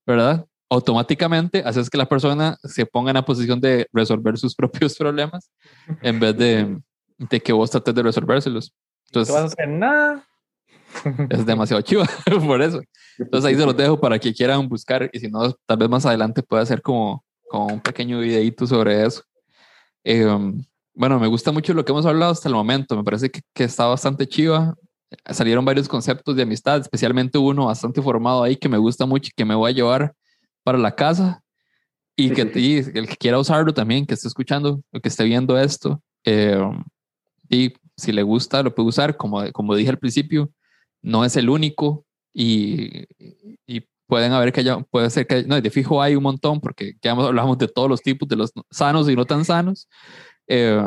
¿Verdad? Automáticamente haces que la persona se ponga en la posición de resolver sus propios problemas en vez de, de que vos trates de resolvérselos. Entonces, no vas a hacer nada. Es demasiado chivo por eso. Entonces ahí se los dejo para que quieran buscar y si no, tal vez más adelante pueda hacer como, como un pequeño videito sobre eso. Em, bueno, me gusta mucho lo que hemos hablado hasta el momento. Me parece que, que está bastante chiva. Salieron varios conceptos de amistad, especialmente uno bastante formado ahí que me gusta mucho y que me voy a llevar para la casa. Y que el que quiera usarlo también, que esté escuchando o que esté viendo esto, em, y si le gusta, lo puede usar. Como, como dije al principio, no es el único y, y pueden haber que haya, puede ser que, no, de fijo hay un montón, porque ya hablamos de todos los tipos, de los sanos y no tan sanos. Eh,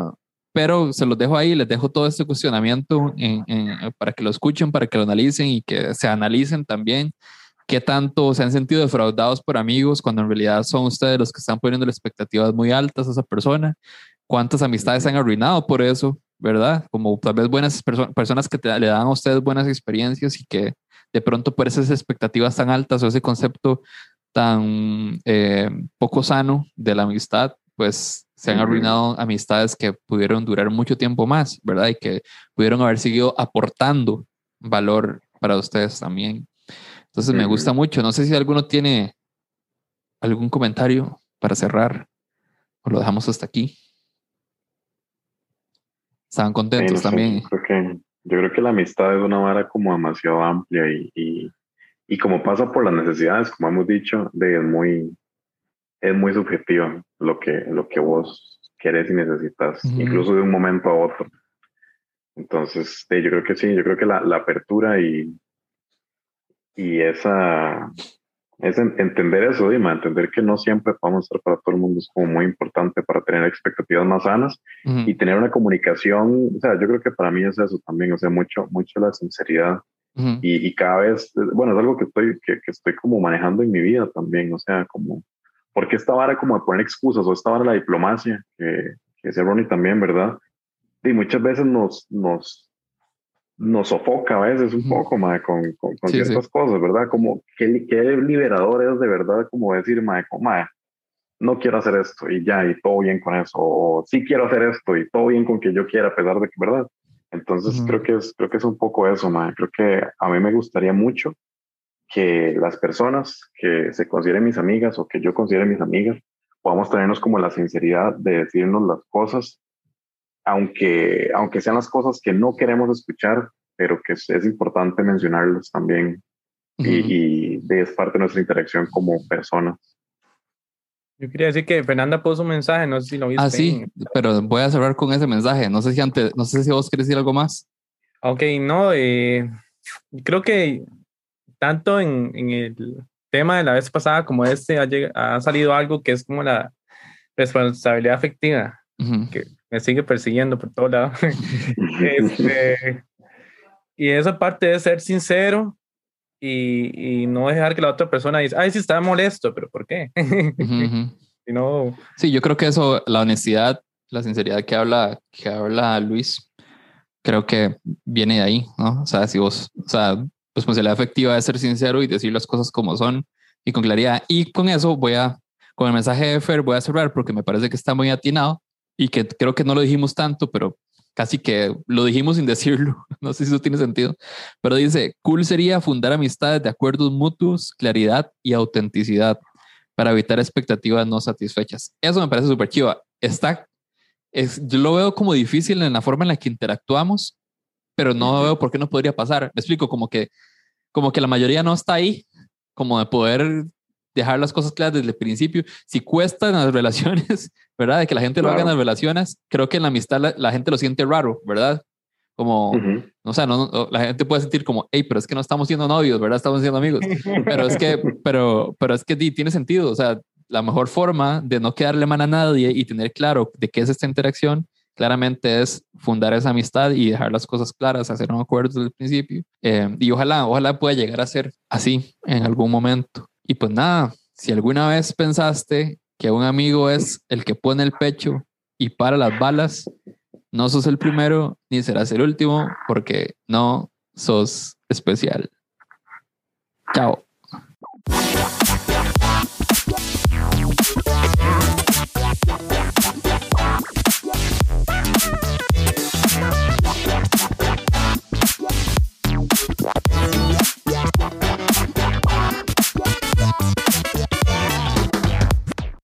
pero se los dejo ahí, les dejo todo este cuestionamiento en, para que lo escuchen, para que lo analicen y que se analicen también qué tanto se han sentido defraudados por amigos cuando en realidad son ustedes los que están poniendo las expectativas muy altas a esa persona, cuántas amistades han arruinado por eso, ¿verdad? Como tal vez buenas personas que le dan a ustedes buenas experiencias y que de pronto por esas expectativas tan altas o ese concepto tan eh, poco sano de la amistad, pues se han arruinado amistades que pudieron durar mucho tiempo más, ¿verdad? Y que pudieron haber seguido aportando valor para ustedes también. Entonces me gusta mucho. No sé si alguno tiene algún comentario para cerrar o lo dejamos hasta aquí. Estaban contentos también. yo creo que la amistad es una vara como demasiado amplia y, y, como pasa por las necesidades, como hemos dicho, de, es muy, es muy subjetivo lo que, lo que vos querés y necesitas, incluso de un momento a otro. Entonces, yo creo que sí, yo creo que la, la apertura y, y esa, es entender eso, Dima, entender que no siempre podemos estar para todo el mundo es como muy importante para tener expectativas más sanas y tener una comunicación, o sea, yo creo que para mí es eso también, o sea, mucho, mucho la sinceridad y, y, cada vez, bueno, es algo que estoy, que, que, estoy como manejando en mi vida también, o sea, como porque esta vara como de poner excusas o esta vara la diplomacia, que, que decía Ronnie también, ¿verdad? Y muchas veces nos, nos, nos sofoca a veces un poco, madre, con, con, ciertas cosas, ¿verdad? Como qué, qué liberador es de verdad, como decir, madre, como, madre, no quiero hacer esto y ya, y todo bien con eso, o sí quiero hacer esto y todo bien con que yo quiera, a pesar de que, ¿verdad? Entonces creo, que es, creo que es un poco eso, madre. Creo que a mí me gustaría mucho que las personas que se consideren mis amigas o que yo considere mis amigas, podamos tenernos como la sinceridad de decirnos las cosas, aunque, aunque sean las cosas que no queremos escuchar, pero que es, importante mencionarlas también y, y es parte de nuestra interacción como personas. Yo quería decir que Fernanda puso un mensaje, no sé si lo viste. Ah, sí, pero voy a cerrar con ese mensaje. No sé si antes, no sé si vos querés decir algo más. Ok, no, eh, creo que tanto en, en, el tema de la vez pasada como este ha, ha, salido algo que es como la responsabilidad afectiva, que me sigue persiguiendo por todo lado. este, y esa parte de ser sincero y, y, no dejar que la otra persona diga, ay, sí está molesto, pero ¿por qué? no... Sí, yo creo que eso, la honestidad, la sinceridad que habla, que habla Luis, creo que viene de ahí, ¿no? O sea, si vos, o sea, responsabilidad efectiva es ser sincero y decir las cosas como son y con claridad. Y con eso voy a, con el mensaje de Fer, voy a cerrar porque me parece que está muy atinado y que creo que no lo dijimos tanto, pero casi que lo dijimos sin decirlo. No sé si eso tiene sentido, pero dice, cool sería fundar amistades de acuerdos mutuos, claridad y autenticidad para evitar expectativas no satisfechas. Eso me parece súper chiva. Está, es, yo lo veo como difícil en la forma en la que interactuamos pero no veo por qué no podría pasar. Me explico, como que, como que la mayoría no está ahí, como de poder dejar las cosas claras desde el principio. Si cuesta en las relaciones, ¿verdad? De que la gente lo haga en las relaciones, creo que en la amistad la, gente lo siente raro, ¿verdad? Como, O sea, no, la gente puede sentir como, hey, pero es que no estamos siendo novios, ¿verdad? Estamos siendo amigos. Pero es que, pero, pero es que tiene sentido. O sea, la mejor forma de no quedarle mal a nadie y tener claro de qué es esta interacción, claramente es fundar esa amistad y dejar las cosas claras, hacer un acuerdo desde el principio. Eh, y ojalá, ojalá pueda llegar a ser así en algún momento. Y pues nada, si alguna vez pensaste que un amigo es el que pone el pecho y para las balas, no sos el primero ni serás el último porque no sos especial. Chao.